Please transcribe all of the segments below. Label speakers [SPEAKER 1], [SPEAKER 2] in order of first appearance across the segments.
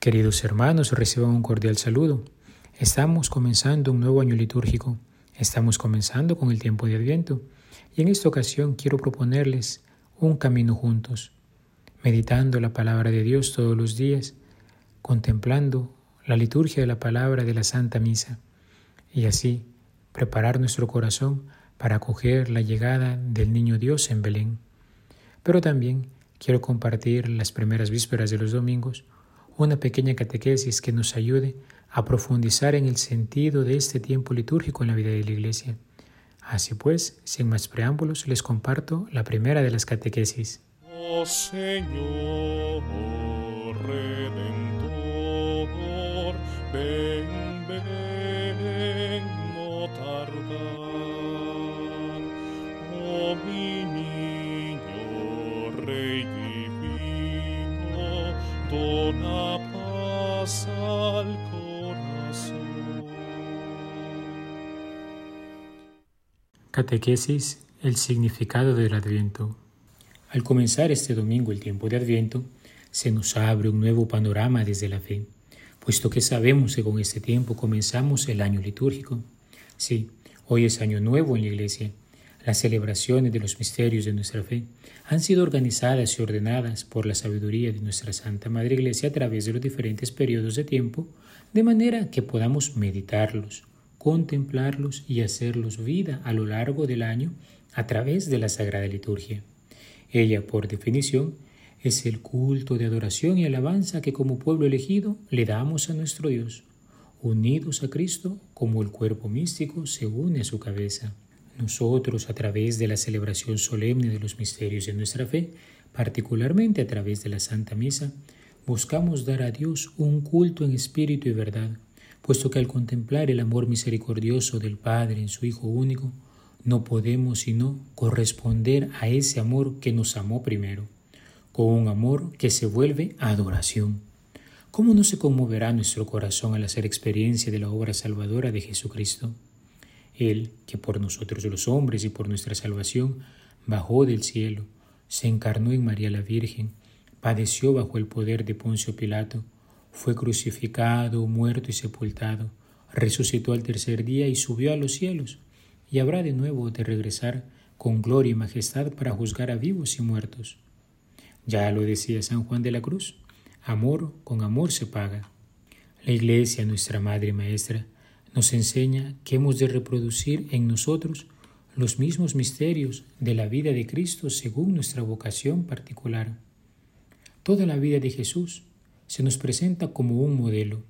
[SPEAKER 1] Queridos hermanos, reciban un cordial saludo. Estamos comenzando un nuevo año litúrgico. Estamos comenzando con el tiempo de Adviento. Y en esta ocasión quiero proponerles un camino juntos, meditando la palabra de Dios todos los días, contemplando la liturgia de la palabra de la Santa Misa y así preparar nuestro corazón para acoger la llegada del Niño Dios en Belén. Pero también quiero compartir las primeras vísperas de los domingos una pequeña catequesis que nos ayude a profundizar en el sentido de este tiempo litúrgico en la vida de la Iglesia. Así pues, sin más preámbulos, les comparto la primera de las catequesis. Oh Catequesis, el significado del Adviento. Al comenzar este domingo el tiempo de Adviento, se nos abre un nuevo panorama desde la fe, puesto que sabemos que con este tiempo comenzamos el año litúrgico. Sí, hoy es año nuevo en la Iglesia. Las celebraciones de los misterios de nuestra fe han sido organizadas y ordenadas por la sabiduría de nuestra Santa Madre Iglesia a través de los diferentes periodos de tiempo, de manera que podamos meditarlos, contemplarlos y hacerlos vida a lo largo del año a través de la Sagrada Liturgia. Ella, por definición, es el culto de adoración y alabanza que como pueblo elegido le damos a nuestro Dios, unidos a Cristo como el cuerpo místico se une a su cabeza. Nosotros, a través de la celebración solemne de los misterios de nuestra fe, particularmente a través de la Santa Misa, buscamos dar a Dios un culto en espíritu y verdad, puesto que al contemplar el amor misericordioso del Padre en su Hijo único, no podemos sino corresponder a ese amor que nos amó primero, con un amor que se vuelve adoración. ¿Cómo no se conmoverá nuestro corazón al hacer experiencia de la obra salvadora de Jesucristo? Él, que por nosotros los hombres y por nuestra salvación bajó del cielo, se encarnó en María la Virgen, padeció bajo el poder de Poncio Pilato, fue crucificado, muerto y sepultado, resucitó al tercer día y subió a los cielos, y habrá de nuevo de regresar con gloria y majestad para juzgar a vivos y muertos. Ya lo decía San Juan de la Cruz, amor con amor se paga. La Iglesia, nuestra Madre y Maestra, nos enseña que hemos de reproducir en nosotros los mismos misterios de la vida de Cristo según nuestra vocación particular. Toda la vida de Jesús se nos presenta como un modelo.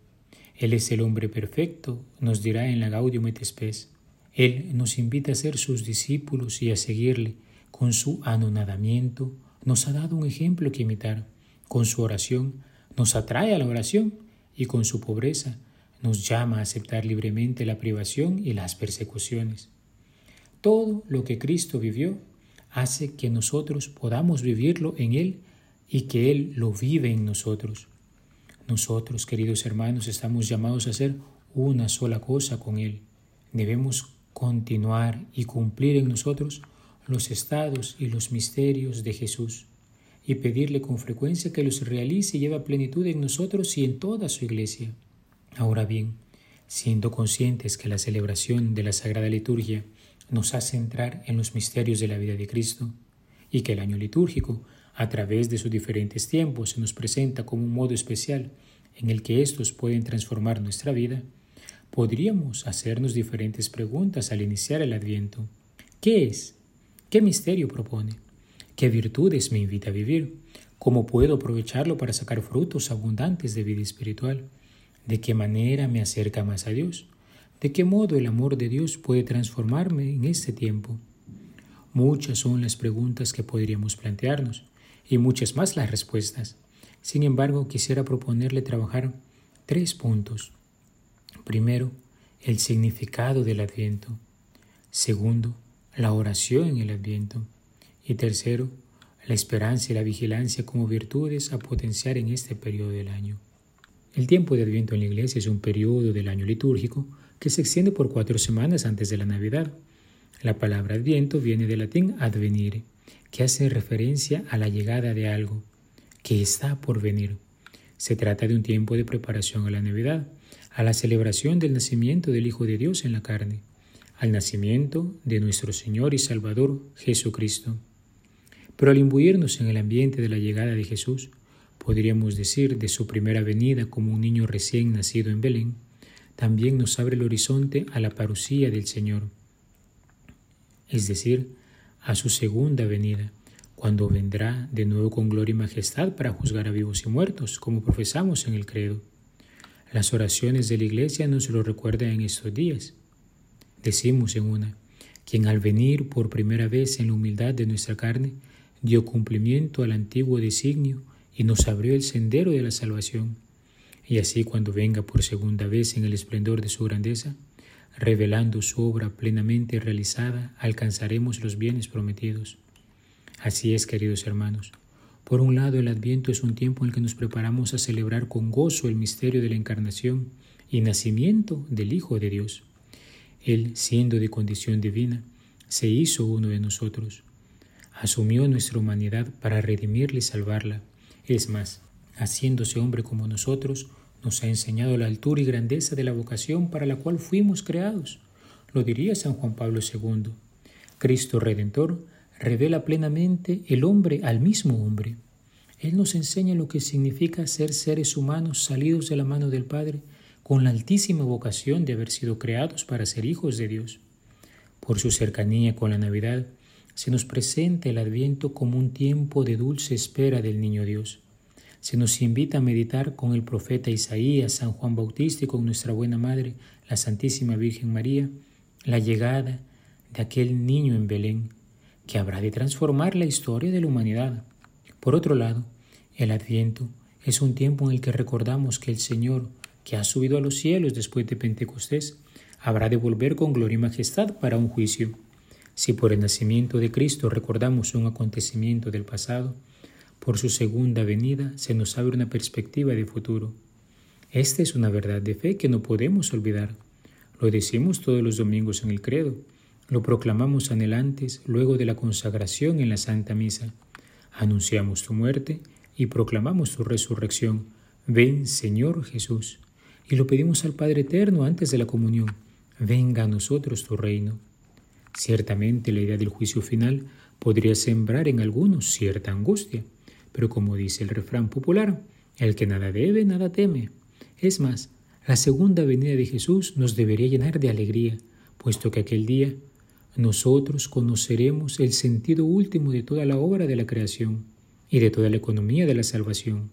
[SPEAKER 1] Él es el hombre perfecto, nos dirá en la Gaudium et Spes. Él nos invita a ser sus discípulos y a seguirle. Con su anonadamiento nos ha dado un ejemplo que imitar. Con su oración nos atrae a la oración y con su pobreza nos llama a aceptar libremente la privación y las persecuciones. Todo lo que Cristo vivió hace que nosotros podamos vivirlo en Él y que Él lo vive en nosotros. Nosotros, queridos hermanos, estamos llamados a hacer una sola cosa con Él. Debemos continuar y cumplir en nosotros los estados y los misterios de Jesús y pedirle con frecuencia que los realice y lleve a plenitud en nosotros y en toda su iglesia. Ahora bien, siendo conscientes que la celebración de la Sagrada Liturgia nos hace entrar en los misterios de la vida de Cristo y que el año litúrgico, a través de sus diferentes tiempos, se nos presenta como un modo especial en el que estos pueden transformar nuestra vida, podríamos hacernos diferentes preguntas al iniciar el Adviento. ¿Qué es? ¿Qué misterio propone? ¿Qué virtudes me invita a vivir? ¿Cómo puedo aprovecharlo para sacar frutos abundantes de vida espiritual? ¿De qué manera me acerca más a Dios? ¿De qué modo el amor de Dios puede transformarme en este tiempo? Muchas son las preguntas que podríamos plantearnos y muchas más las respuestas. Sin embargo, quisiera proponerle trabajar tres puntos. Primero, el significado del adviento. Segundo, la oración en el adviento. Y tercero, la esperanza y la vigilancia como virtudes a potenciar en este periodo del año. El tiempo de Adviento en la Iglesia es un periodo del año litúrgico que se extiende por cuatro semanas antes de la Navidad. La palabra Adviento viene del latín advenire, que hace referencia a la llegada de algo que está por venir. Se trata de un tiempo de preparación a la Navidad, a la celebración del nacimiento del Hijo de Dios en la carne, al nacimiento de nuestro Señor y Salvador Jesucristo. Pero al imbuirnos en el ambiente de la llegada de Jesús, podríamos decir de su primera venida como un niño recién nacido en Belén, también nos abre el horizonte a la parucía del Señor, es decir, a su segunda venida, cuando vendrá de nuevo con gloria y majestad para juzgar a vivos y muertos, como profesamos en el credo. Las oraciones de la Iglesia nos lo recuerdan en estos días. Decimos en una, quien al venir por primera vez en la humildad de nuestra carne, dio cumplimiento al antiguo designio y nos abrió el sendero de la salvación. Y así cuando venga por segunda vez en el esplendor de su grandeza, revelando su obra plenamente realizada, alcanzaremos los bienes prometidos. Así es, queridos hermanos. Por un lado, el Adviento es un tiempo en el que nos preparamos a celebrar con gozo el misterio de la encarnación y nacimiento del Hijo de Dios. Él, siendo de condición divina, se hizo uno de nosotros. Asumió nuestra humanidad para redimirla y salvarla. Es más, haciéndose hombre como nosotros, nos ha enseñado la altura y grandeza de la vocación para la cual fuimos creados. Lo diría San Juan Pablo II. Cristo Redentor revela plenamente el hombre al mismo hombre. Él nos enseña lo que significa ser seres humanos salidos de la mano del Padre con la altísima vocación de haber sido creados para ser hijos de Dios. Por su cercanía con la Navidad, se nos presenta el Adviento como un tiempo de dulce espera del Niño Dios. Se nos invita a meditar con el profeta Isaías, San Juan Bautista y con nuestra buena Madre, la Santísima Virgen María, la llegada de aquel niño en Belén, que habrá de transformar la historia de la humanidad. Por otro lado, el Adviento es un tiempo en el que recordamos que el Señor, que ha subido a los cielos después de Pentecostés, habrá de volver con gloria y majestad para un juicio. Si por el nacimiento de Cristo recordamos un acontecimiento del pasado, por su segunda venida se nos abre una perspectiva de futuro. Esta es una verdad de fe que no podemos olvidar. Lo decimos todos los domingos en el credo lo proclamamos anhelantes luego de la consagración en la Santa Misa. Anunciamos tu muerte y proclamamos tu resurrección. Ven, Señor Jesús. Y lo pedimos al Padre Eterno antes de la comunión. Venga a nosotros tu reino. Ciertamente la idea del juicio final podría sembrar en algunos cierta angustia, pero como dice el refrán popular, el que nada debe, nada teme. Es más, la segunda venida de Jesús nos debería llenar de alegría, puesto que aquel día nosotros conoceremos el sentido último de toda la obra de la creación y de toda la economía de la salvación,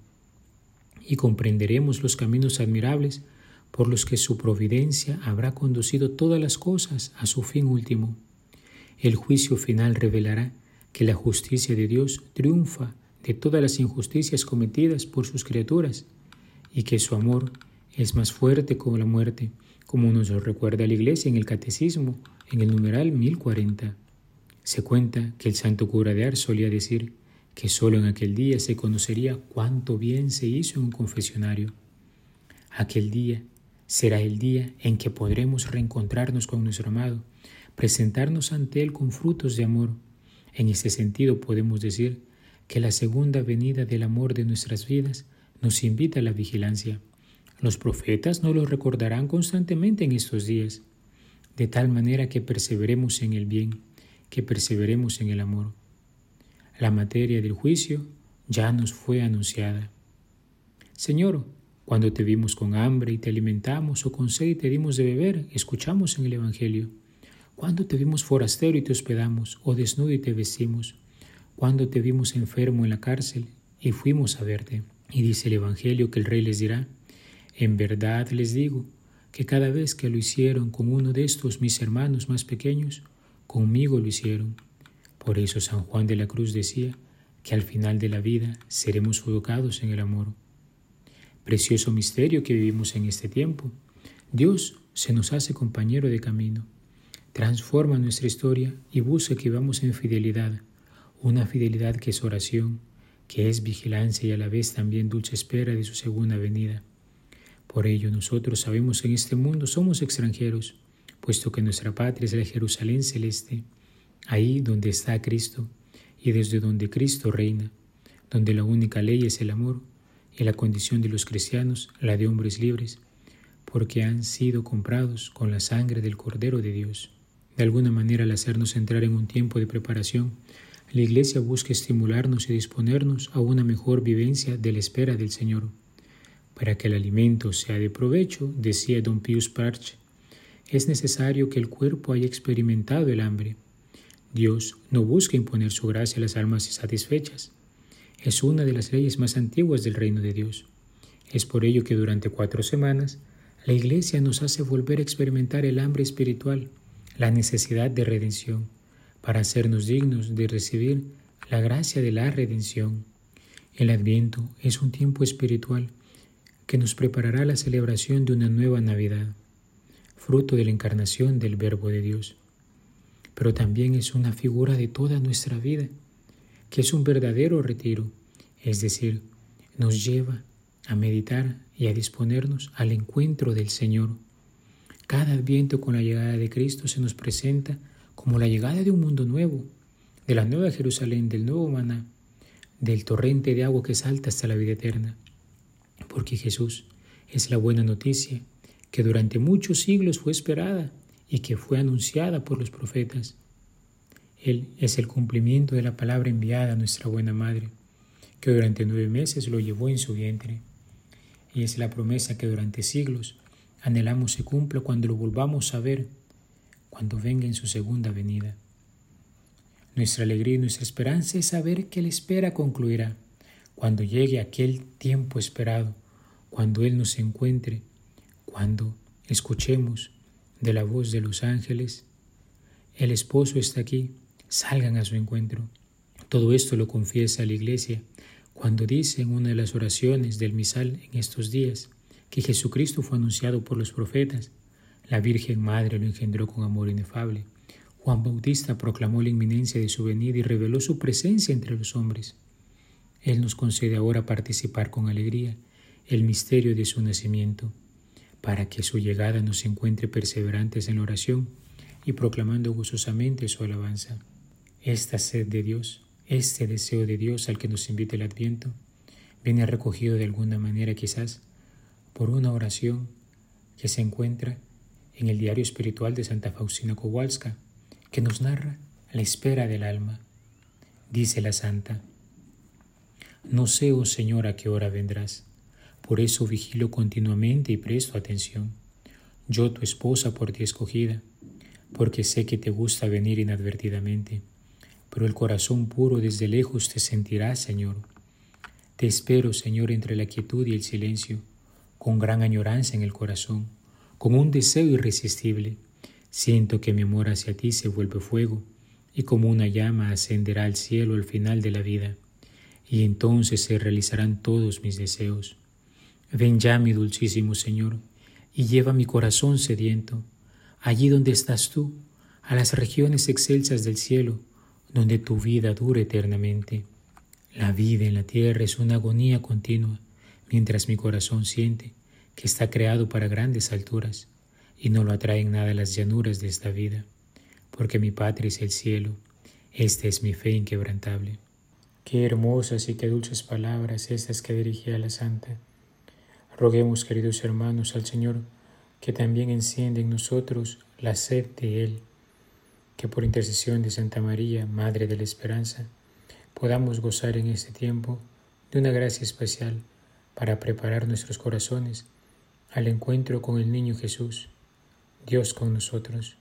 [SPEAKER 1] y comprenderemos los caminos admirables por los que su providencia habrá conducido todas las cosas a su fin último. El juicio final revelará que la justicia de Dios triunfa de todas las injusticias cometidas por sus criaturas y que su amor es más fuerte como la muerte, como nos lo recuerda la Iglesia en el Catecismo en el numeral 1040 se cuenta que el santo cura de Ars solía decir que solo en aquel día se conocería cuánto bien se hizo en un confesionario. Aquel día será el día en que podremos reencontrarnos con nuestro amado, presentarnos ante Él con frutos de amor. En ese sentido podemos decir que la segunda venida del amor de nuestras vidas nos invita a la vigilancia. Los profetas nos lo recordarán constantemente en estos días de tal manera que perseveremos en el bien, que perseveremos en el amor. La materia del juicio ya nos fue anunciada. Señor, cuando te vimos con hambre y te alimentamos o con sed y te dimos de beber, escuchamos en el Evangelio. Cuando te vimos forastero y te hospedamos, o desnudo y te vestimos. Cuando te vimos enfermo en la cárcel y fuimos a verte. Y dice el Evangelio que el Rey les dirá, en verdad les digo, que cada vez que lo hicieron con uno de estos mis hermanos más pequeños, conmigo lo hicieron. Por eso San Juan de la Cruz decía que al final de la vida seremos educados en el amor. Precioso misterio que vivimos en este tiempo. Dios se nos hace compañero de camino, transforma nuestra historia y busca que vivamos en fidelidad, una fidelidad que es oración, que es vigilancia y a la vez también dulce espera de su segunda venida. Por ello nosotros sabemos que en este mundo somos extranjeros, puesto que nuestra patria es la Jerusalén celeste, ahí donde está Cristo y desde donde Cristo reina, donde la única ley es el amor y la condición de los cristianos la de hombres libres, porque han sido comprados con la sangre del Cordero de Dios. De alguna manera, al hacernos entrar en un tiempo de preparación, la Iglesia busca estimularnos y disponernos a una mejor vivencia de la espera del Señor. Para que el alimento sea de provecho, decía don Pius Parch, es necesario que el cuerpo haya experimentado el hambre. Dios no busca imponer su gracia a las almas insatisfechas. Es una de las leyes más antiguas del reino de Dios. Es por ello que durante cuatro semanas la Iglesia nos hace volver a experimentar el hambre espiritual, la necesidad de redención, para hacernos dignos de recibir la gracia de la redención. El Adviento es un tiempo espiritual que nos preparará la celebración de una nueva Navidad, fruto de la encarnación del Verbo de Dios. Pero también es una figura de toda nuestra vida, que es un verdadero retiro, es decir, nos lleva a meditar y a disponernos al encuentro del Señor. Cada adviento con la llegada de Cristo se nos presenta como la llegada de un mundo nuevo, de la nueva Jerusalén, del nuevo maná, del torrente de agua que salta hasta la vida eterna. Porque Jesús es la buena noticia que durante muchos siglos fue esperada y que fue anunciada por los profetas. Él es el cumplimiento de la palabra enviada a nuestra buena madre, que durante nueve meses lo llevó en su vientre y es la promesa que durante siglos anhelamos se cumpla cuando lo volvamos a ver, cuando venga en su segunda venida. Nuestra alegría y nuestra esperanza es saber que la espera concluirá, cuando llegue aquel tiempo esperado, cuando Él nos encuentre, cuando escuchemos de la voz de los ángeles, el esposo está aquí, salgan a su encuentro. Todo esto lo confiesa la iglesia cuando dice en una de las oraciones del misal en estos días que Jesucristo fue anunciado por los profetas, la Virgen Madre lo engendró con amor inefable, Juan Bautista proclamó la inminencia de su venida y reveló su presencia entre los hombres. Él nos concede ahora participar con alegría el misterio de su nacimiento, para que su llegada nos encuentre perseverantes en la oración y proclamando gozosamente su alabanza. Esta sed de Dios este deseo de Dios al que nos invita el Adviento viene recogido de alguna manera quizás por una oración que se encuentra en el diario espiritual de Santa Faustina Kowalska, que nos narra la espera del alma. Dice la santa, No sé, oh Señor, a qué hora vendrás, por eso vigilo continuamente y presto atención. Yo, tu esposa, por ti escogida, porque sé que te gusta venir inadvertidamente pero el corazón puro desde lejos te sentirá, Señor. Te espero, Señor, entre la quietud y el silencio, con gran añoranza en el corazón, con un deseo irresistible. Siento que mi amor hacia ti se vuelve fuego, y como una llama ascenderá al cielo al final de la vida, y entonces se realizarán todos mis deseos. Ven ya, mi dulcísimo Señor, y lleva mi corazón sediento, allí donde estás tú, a las regiones excelsas del cielo, donde tu vida dure eternamente. La vida en la tierra es una agonía continua, mientras mi corazón siente que está creado para grandes alturas y no lo atraen nada las llanuras de esta vida, porque mi patria es el cielo, esta es mi fe inquebrantable. Qué hermosas y qué dulces palabras estas que dirigía la Santa. Roguemos, queridos hermanos, al Señor que también enciende en nosotros la sed de Él que por intercesión de Santa María, Madre de la Esperanza, podamos gozar en este tiempo de una gracia especial para preparar nuestros corazones al encuentro con el niño Jesús, Dios con nosotros.